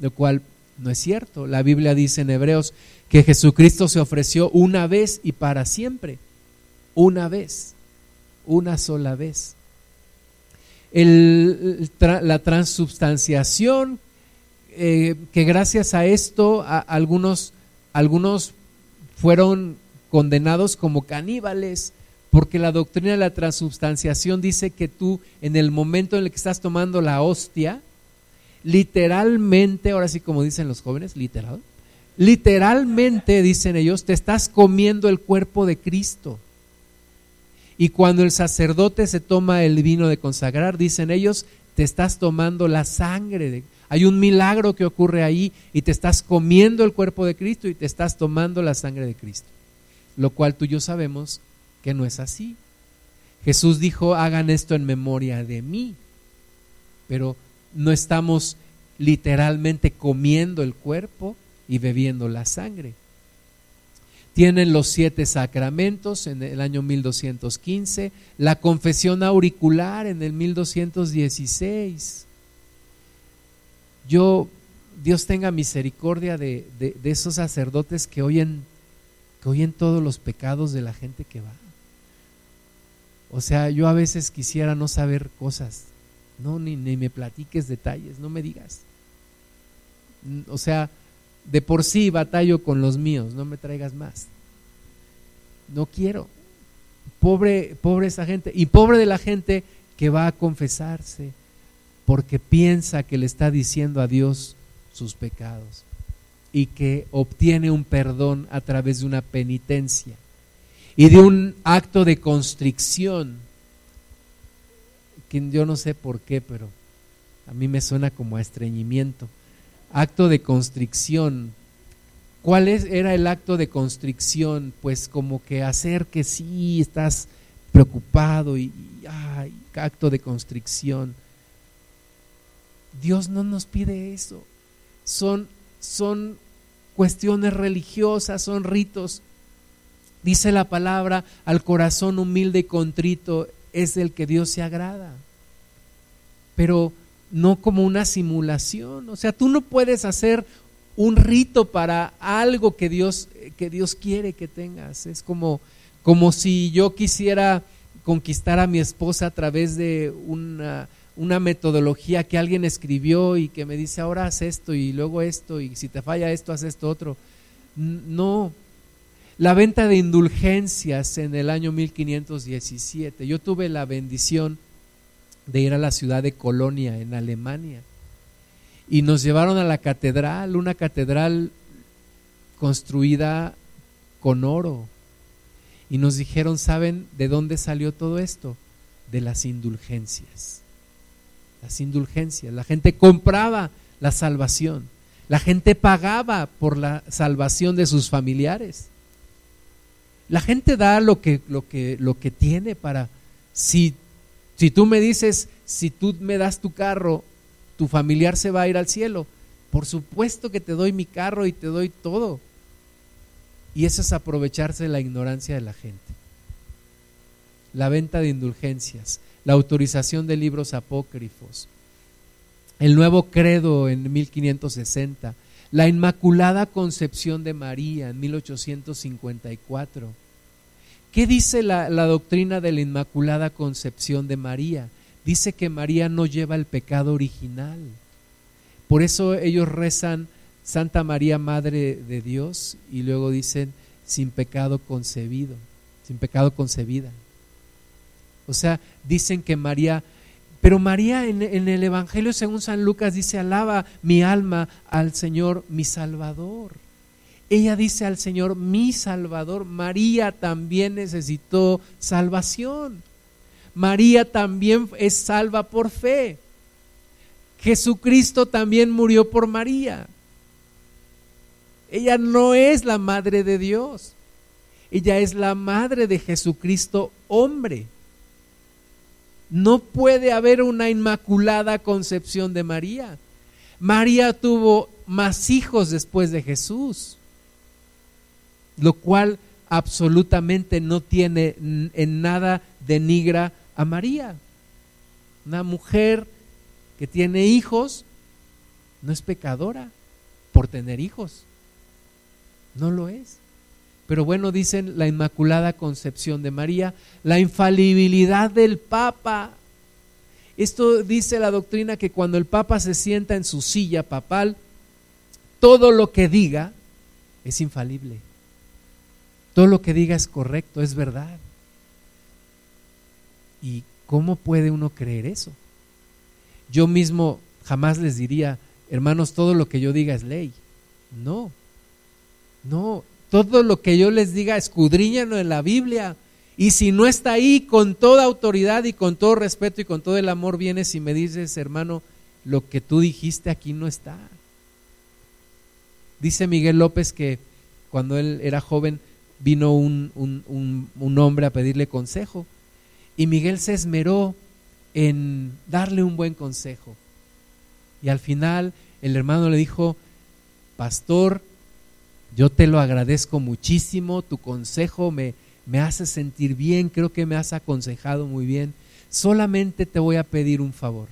lo cual no es cierto. La Biblia dice en Hebreos que Jesucristo se ofreció una vez y para siempre, una vez, una sola vez la transubstanciación, eh, que gracias a esto algunos, algunos fueron condenados como caníbales, porque la doctrina de la transubstanciación dice que tú en el momento en el que estás tomando la hostia, literalmente, ahora sí como dicen los jóvenes, literal, literalmente dicen ellos, te estás comiendo el cuerpo de Cristo. Y cuando el sacerdote se toma el vino de consagrar, dicen ellos, te estás tomando la sangre. Hay un milagro que ocurre ahí y te estás comiendo el cuerpo de Cristo y te estás tomando la sangre de Cristo. Lo cual tú y yo sabemos que no es así. Jesús dijo, hagan esto en memoria de mí. Pero no estamos literalmente comiendo el cuerpo y bebiendo la sangre. Tienen los siete sacramentos en el año 1215, la confesión auricular en el 1216. Yo, Dios tenga misericordia de, esos sacerdotes que oyen, que oyen todos los pecados de la gente que va. O sea, yo a veces quisiera no saber cosas, no, ni, ni me platiques detalles, no me digas. O sea, de por sí batallo con los míos, no me traigas más. No quiero. pobre, pobre esa gente. Y pobre de la gente que va a confesarse porque piensa que le está diciendo a Dios sus pecados y que obtiene un perdón a través de una penitencia y de un acto de constricción, que yo no sé por qué, pero a mí me suena como a estreñimiento. Acto de constricción. ¿Cuál es, era el acto de constricción? Pues como que hacer que sí estás preocupado y, ay, acto de constricción. Dios no nos pide eso. Son, son cuestiones religiosas, son ritos. Dice la palabra, al corazón humilde y contrito es el que Dios se agrada. Pero no como una simulación. O sea, tú no puedes hacer un rito para algo que Dios, que Dios quiere que tengas. Es como, como si yo quisiera conquistar a mi esposa a través de una, una metodología que alguien escribió y que me dice, ahora haz esto y luego esto y si te falla esto, haz esto otro. No. La venta de indulgencias en el año 1517. Yo tuve la bendición de ir a la ciudad de Colonia, en Alemania, y nos llevaron a la catedral, una catedral construida con oro. Y nos dijeron, ¿saben de dónde salió todo esto? De las indulgencias. Las indulgencias. La gente compraba la salvación. La gente pagaba por la salvación de sus familiares. La gente da lo que, lo que, lo que tiene para, si si tú me dices, si tú me das tu carro, tu familiar se va a ir al cielo. Por supuesto que te doy mi carro y te doy todo. Y eso es aprovecharse de la ignorancia de la gente. La venta de indulgencias, la autorización de libros apócrifos, el nuevo credo en 1560, la Inmaculada Concepción de María en 1854 ¿Qué dice la, doctrina de la Inmaculada Concepción de María? Dice que María no lleva el pecado original. Por eso ellos rezan Santa María, Madre de Dios, y luego dicen sin pecado concebido, sin pecado concebida. O sea, dicen que María, pero María en, en, el Evangelio según San Lucas dice, alaba mi alma al Señor, mi Salvador. Ella dice al Señor, mi Salvador, María también necesitó salvación. María también es salva por fe. Jesucristo también murió por María. Ella no es la madre de Dios. Ella es la madre de Jesucristo hombre. No puede haber una inmaculada concepción de María. María tuvo más hijos después de Jesús lo cual absolutamente no tiene en nada denigra a María. Una mujer que tiene hijos no es pecadora por tener hijos. No lo es. Pero bueno, dicen la Inmaculada Concepción de María, la infalibilidad del Papa. Esto dice la doctrina que cuando el Papa se sienta en su silla papal, todo lo que diga es infalible. Todo lo que diga es correcto, es verdad. ¿Y cómo puede uno creer eso? Yo mismo jamás les diría, hermanos, todo lo que yo diga es ley. No, no, todo lo que yo les diga, escudriñalo en la Biblia. Y si no está ahí, con toda autoridad y con todo respeto y con todo el amor, vienes y me dices, hermano, lo que tú dijiste aquí no está. Dice Miguel López que cuando él era joven, vino un, un, hombre a pedirle consejo y Miguel se esmeró en darle un buen consejo. Y al final el hermano le dijo, pastor, yo te lo agradezco muchísimo, tu consejo me, me hace sentir bien, creo que me has aconsejado muy bien. Solamente te voy a pedir un favor.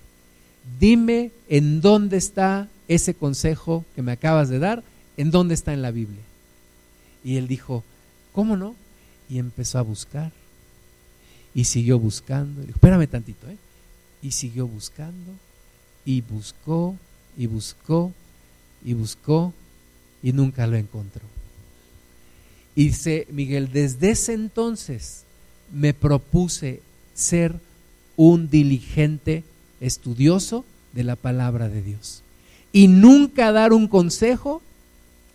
Dime en dónde está ese consejo que me acabas de dar, en dónde está en la Biblia. Y él dijo, ¿Cómo no? Y empezó a buscar. Y siguió buscando. Espérame tantito, ¿eh? Y siguió buscando. Y buscó, y buscó, y buscó, y nunca lo encontró. Y dice Miguel, desde ese entonces me propuse ser un diligente estudioso de la palabra de Dios y nunca dar un consejo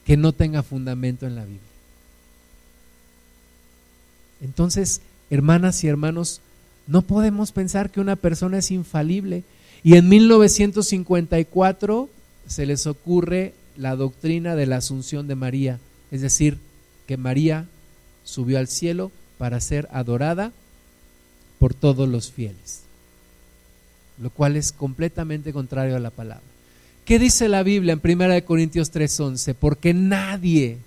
que no tenga fundamento en la Biblia. Entonces, hermanas y hermanos, no podemos pensar que una persona es infalible. Y en 1954 se les ocurre la doctrina de la asunción de María, es decir, que María subió al cielo para ser adorada por todos los fieles, lo cual es completamente contrario a la palabra. ¿Qué dice la Biblia en 1 Corintios 3:11? Porque nadie,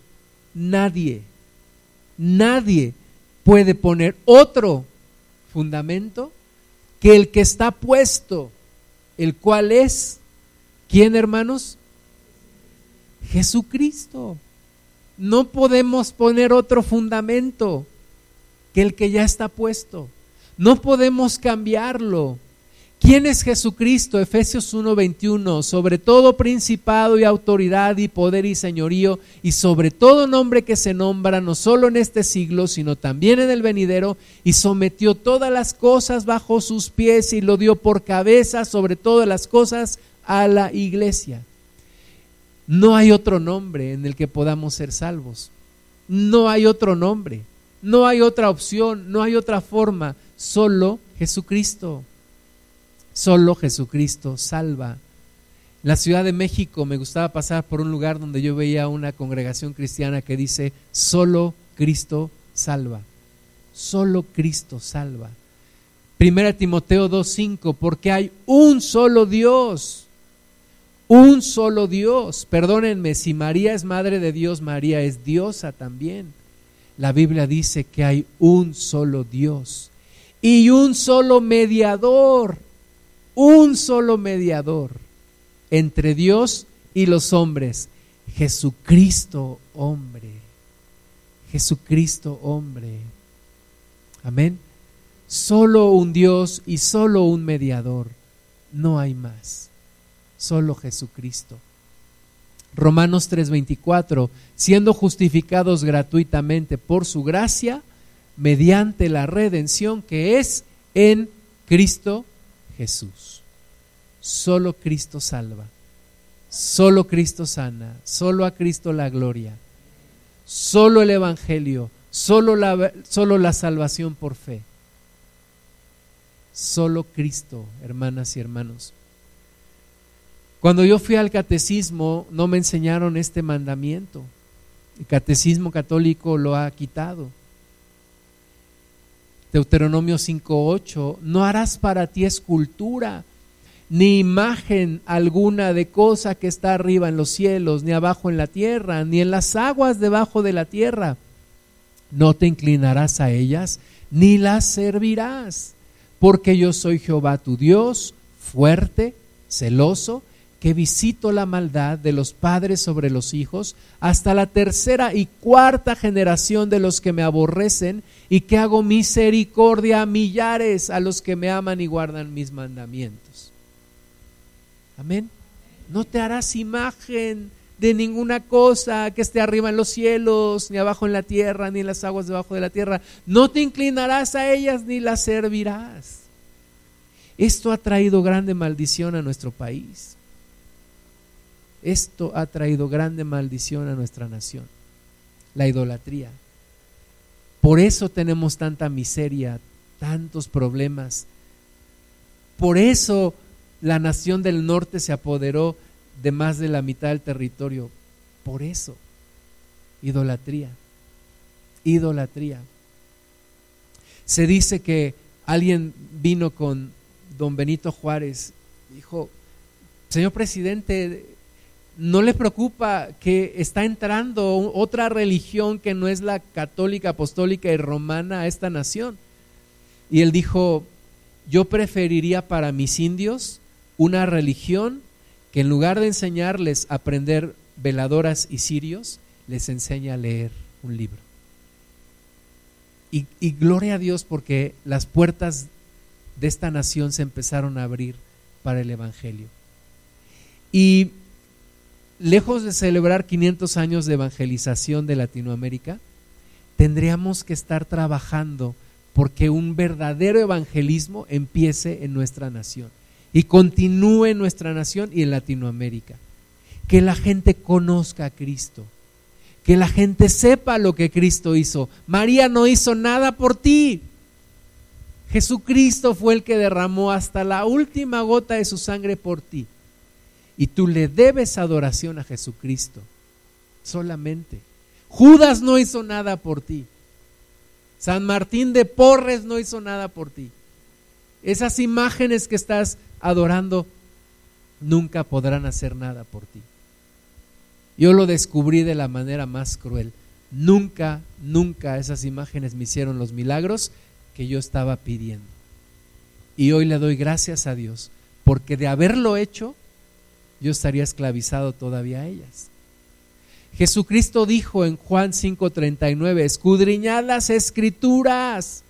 nadie, nadie puede poner otro fundamento que el que está puesto, el cual es, ¿quién hermanos? Jesucristo. No podemos poner otro fundamento que el que ya está puesto. No podemos cambiarlo. ¿Quién es Jesucristo? Efesios 1:21, sobre todo principado y autoridad y poder y señorío y sobre todo nombre que se nombra no solo en este siglo, sino también en el venidero, y sometió todas las cosas bajo sus pies y lo dio por cabeza sobre todas las cosas a la iglesia. No hay otro nombre en el que podamos ser salvos. No hay otro nombre. No hay otra opción. No hay otra forma. Solo Jesucristo. Solo Jesucristo salva. En la Ciudad de México me gustaba pasar por un lugar donde yo veía una congregación cristiana que dice, solo Cristo salva. Solo Cristo salva. Primera Timoteo 2.5, porque hay un solo Dios. Un solo Dios. Perdónenme, si María es madre de Dios, María es diosa también. La Biblia dice que hay un solo Dios y un solo mediador un solo mediador entre Dios y los hombres, Jesucristo hombre. Jesucristo hombre. Amén. Solo un Dios y solo un mediador. No hay más. Solo Jesucristo. Romanos 3:24, siendo justificados gratuitamente por su gracia, mediante la redención que es en Cristo Jesús. Solo Cristo salva. Solo Cristo sana. Solo a Cristo la gloria. Solo el Evangelio. Solo la, solo la salvación por fe. Solo Cristo, hermanas y hermanos. Cuando yo fui al catecismo no me enseñaron este mandamiento. El catecismo católico lo ha quitado. Deuteronomio 5.8, no harás para ti escultura, ni imagen alguna de cosa que está arriba en los cielos, ni abajo en la tierra, ni en las aguas debajo de la tierra. No te inclinarás a ellas, ni las servirás, porque yo soy Jehová tu Dios, fuerte, celoso, que visito la maldad de los padres sobre los hijos hasta la tercera y cuarta generación de los que me aborrecen y que hago misericordia a millares a los que me aman y guardan mis mandamientos. Amén. No te harás imagen de ninguna cosa que esté arriba en los cielos, ni abajo en la tierra, ni en las aguas debajo de la tierra. No te inclinarás a ellas ni las servirás. Esto ha traído grande maldición a nuestro país. Esto ha traído grande maldición a nuestra nación, la idolatría. Por eso tenemos tanta miseria, tantos problemas. Por eso la nación del norte se apoderó de más de la mitad del territorio. Por eso, idolatría, idolatría. Se dice que alguien vino con don Benito Juárez, dijo, señor presidente, no le preocupa que está entrando otra religión que no es la católica, apostólica y romana a esta nación. Y él dijo, yo preferiría para mis indios una religión que en lugar de enseñarles a aprender veladoras y cirios, les enseña a leer un libro. Y, y gloria a Dios porque las puertas de esta nación se empezaron a abrir para el Evangelio. Y lejos de celebrar 500 años de evangelización de Latinoamérica, tendríamos que estar trabajando porque un verdadero evangelismo empiece en nuestra nación y continúe en nuestra nación y en Latinoamérica. Que la gente conozca a Cristo, que la gente sepa lo que Cristo hizo. María no hizo nada por ti. Jesucristo fue el que derramó hasta la última gota de su sangre por ti. Y tú le debes adoración a Jesucristo solamente. Judas no hizo nada por ti. San Martín de Porres no hizo nada por ti. Esas imágenes que estás adorando nunca podrán hacer nada por ti. Yo lo descubrí de la manera más cruel. Nunca, nunca esas imágenes me hicieron los milagros que yo estaba pidiendo. Y hoy le doy gracias a Dios, porque de haberlo hecho, yo estaría esclavizado todavía a ellas. Jesucristo dijo en Juan 5:39, escudriñad las escrituras,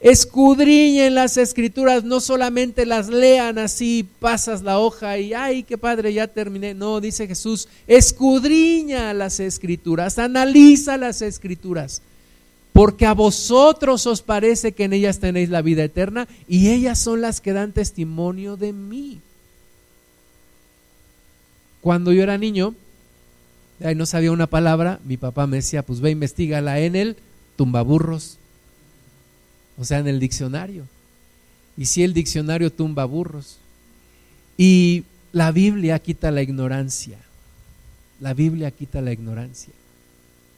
escudriñen las escrituras, no solamente las lean así, pasas la hoja y, ay, qué padre, ya terminé. No, dice Jesús, escudriña las escrituras, analiza las escrituras, porque a vosotros os parece que en ellas tenéis la vida eterna y ellas son las que dan testimonio de mí. Cuando yo era niño, ahí no sabía una palabra, mi papá me decía, pues ve, investigala en el tumbaburros, o sea, en el diccionario. Y si el diccionario tumba burros. Y la Biblia quita la ignorancia. La Biblia quita la ignorancia.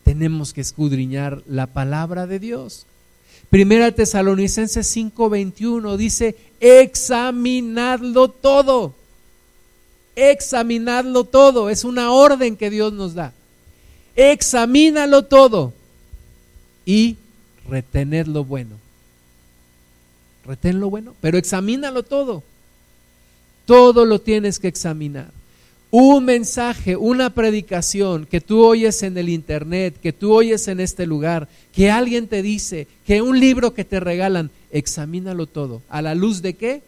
Tenemos que escudriñar la palabra de Dios. Primera Tesalonicenses 5:21 dice, examinadlo todo examinadlo todo, es una orden que Dios nos da. Examínalo todo y retened lo bueno. Retén lo bueno, pero examínalo todo. Todo lo tienes que examinar. Un mensaje, una predicación que tú oyes en el internet, que tú oyes en este lugar, que alguien te dice, que un libro que te regalan, examínalo todo. ¿A la luz de qué?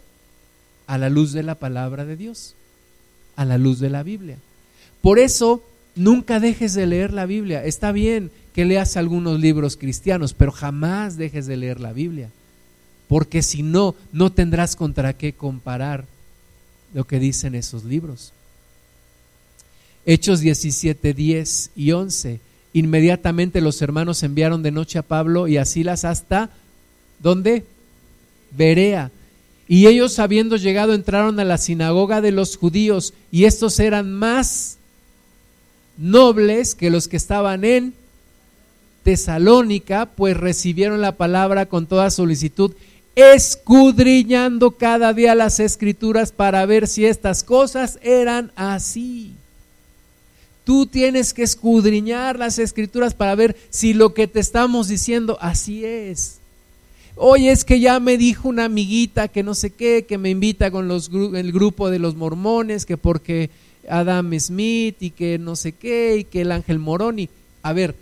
A la luz de la palabra de Dios a la luz de la Biblia. Por eso, nunca dejes de leer la Biblia. Está bien que leas algunos libros cristianos, pero jamás dejes de leer la Biblia. Porque si no, no tendrás contra qué comparar lo que dicen esos libros. Hechos 17, 10 y 11. Inmediatamente los hermanos enviaron de noche a Pablo y a Silas hasta, ¿dónde? Berea y ellos, habiendo llegado, entraron a la sinagoga de los judíos, y estos eran más nobles que los que estaban en Tesalónica, pues recibieron la palabra con toda solicitud, escudriñando cada día las escrituras para ver si estas cosas eran así. Tú tienes que escudriñar las escrituras para ver si lo que te estamos diciendo así es. Oye, es que ya me dijo una amiguita que no sé qué, que me invita con los, el grupo de los mormones, que porque Adam Smith y que no sé qué, y que el ángel Moroni. A ver,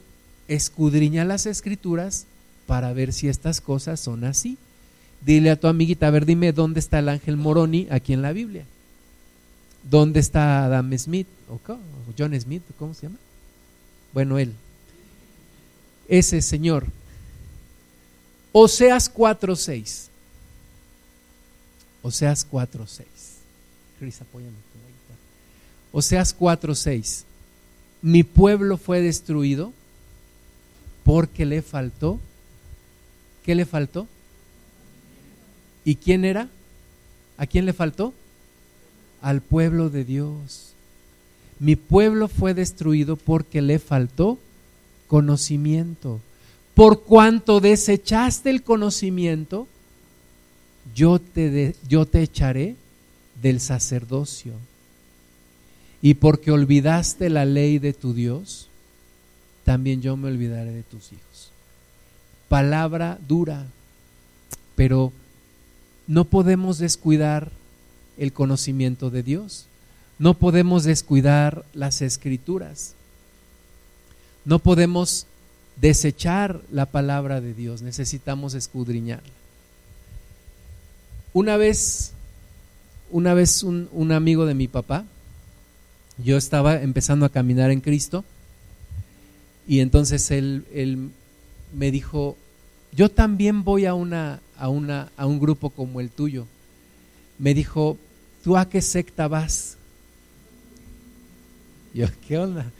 escudriña las escrituras para ver si estas cosas son así. Dile a tu amiguita, a ver, dime dónde está el ángel Moroni aquí en la Biblia. ¿Dónde está Adam Smith? ¿O John Smith? ¿Cómo se llama? Bueno, él. Ese señor Oseas 4.6. Oseas 4.6. Cris, apóyame. Oseas 4.6. Mi pueblo fue destruido porque le faltó. ¿Qué le faltó? ¿Y quién era? ¿A quién le faltó? Al pueblo de Dios. Mi pueblo fue destruido porque le faltó conocimiento por cuanto desechaste el conocimiento, yo te, yo te echaré del sacerdocio. Y porque olvidaste la ley de tu Dios, también yo me olvidaré de tus hijos. Palabra dura, pero no podemos descuidar el conocimiento de Dios. No podemos descuidar las escrituras. No podemos desechar la palabra de Dios, necesitamos escudriñarla. Una vez, una vez un, amigo de mi papá, yo estaba empezando a caminar en Cristo y entonces él, él me dijo, yo también voy a, una, a, una, a un grupo como el tuyo. Me dijo, ¿tú a qué secta vas? Yo, ¿qué onda?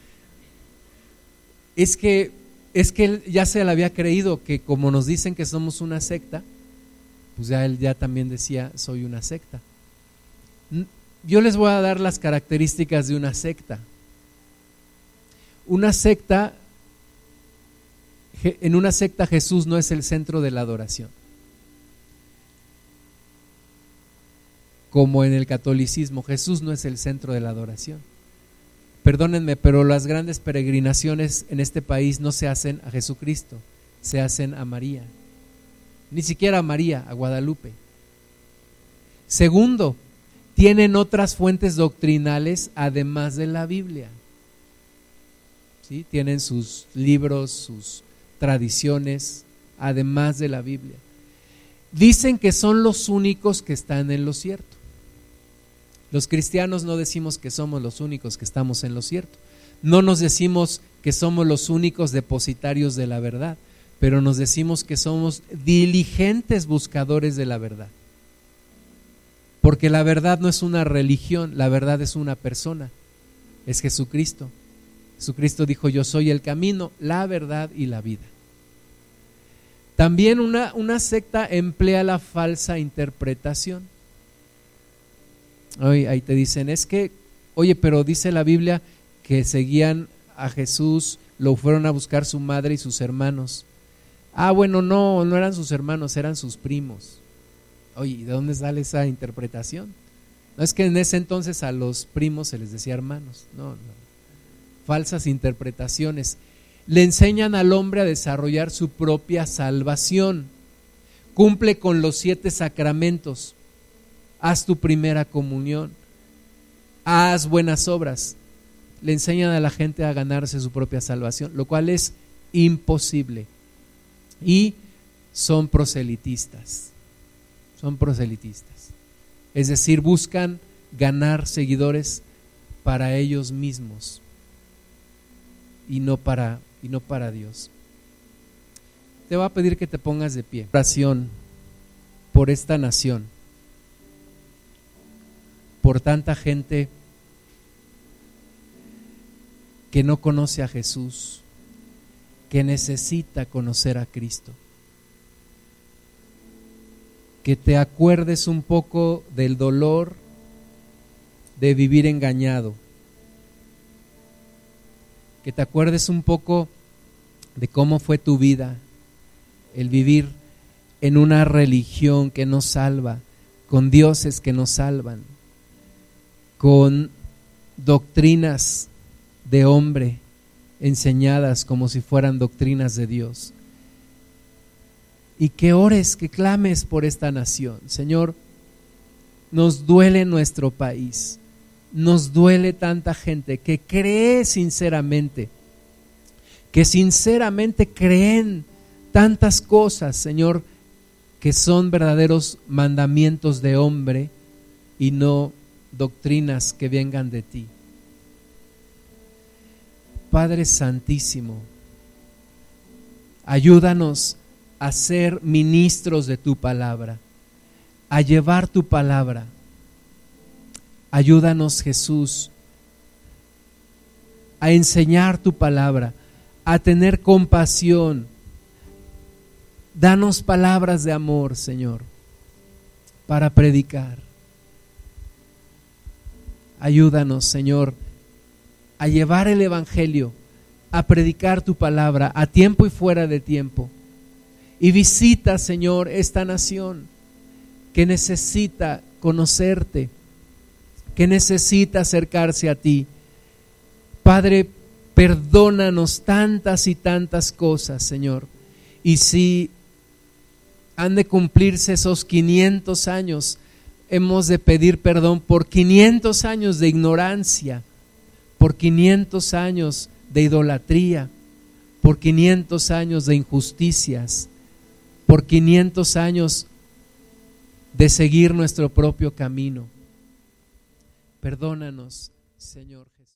Es que, es que él ya se le había creído que como nos dicen que somos una secta, pues ya él ya también decía, soy una secta. Yo les voy a dar las características de una secta. Una secta, en una secta Jesús no es el centro de la adoración. Como en el catolicismo, Jesús no es el centro de la adoración. Perdónenme, pero las grandes peregrinaciones en este país no se hacen a Jesucristo, se hacen a María. Ni siquiera a María, a Guadalupe. Segundo, tienen otras fuentes doctrinales además de la Biblia. ¿Sí? Tienen sus libros, sus tradiciones, además de la Biblia. Dicen que son los únicos que están en lo cierto. Los cristianos no decimos que somos los únicos que estamos en lo cierto. No nos decimos que somos los únicos depositarios de la verdad, pero nos decimos que somos diligentes buscadores de la verdad. Porque la verdad no es una religión, la verdad es una persona, es Jesucristo. Jesucristo dijo, yo soy el camino, la verdad y la vida. También una, una secta emplea la falsa interpretación ahí te dicen, es que, oye, pero dice la Biblia que seguían a Jesús, lo fueron a buscar su madre y sus hermanos. Ah, bueno, no, no eran sus hermanos, eran sus primos. Oye, ¿de dónde sale esa interpretación? No es que en ese entonces a los primos se les decía hermanos, no, no. Falsas interpretaciones. Le enseñan al hombre a desarrollar su propia salvación. Cumple con los siete sacramentos haz tu primera comunión, haz buenas obras. Le enseñan a la gente a ganarse su propia salvación, lo cual es imposible. Y son proselitistas, son proselitistas. Es decir, buscan ganar seguidores para ellos mismos y no para, y no para Dios. Te voy a pedir que te pongas de pie. Oración por esta nación por tanta gente que no conoce a Jesús, que necesita conocer a Cristo. Que te acuerdes un poco del dolor de vivir engañado. Que te acuerdes un poco de cómo fue tu vida, el vivir en una religión que no salva, con dioses que no salvan con doctrinas de hombre enseñadas como si fueran doctrinas de Dios. Y que ores, que clames por esta nación. Señor, nos duele nuestro país, nos duele tanta gente que cree sinceramente, que sinceramente creen tantas cosas, Señor, que son verdaderos mandamientos de hombre y no doctrinas que vengan de ti. Padre Santísimo, ayúdanos a ser ministros de tu palabra, a llevar tu palabra. Ayúdanos Jesús a enseñar tu palabra, a tener compasión. Danos palabras de amor, Señor, para predicar. Ayúdanos, Señor, a llevar el Evangelio, a predicar tu palabra a tiempo y fuera de tiempo. Y visita, Señor, esta nación que necesita conocerte, que necesita acercarse a ti. Padre, perdónanos tantas y tantas cosas, Señor. Y si han de cumplirse esos 500 años hemos de pedir perdón por 500 años de ignorancia, por 500 años de idolatría, por 500 años de injusticias, por 500 años de seguir nuestro propio camino. Perdónanos, Señor.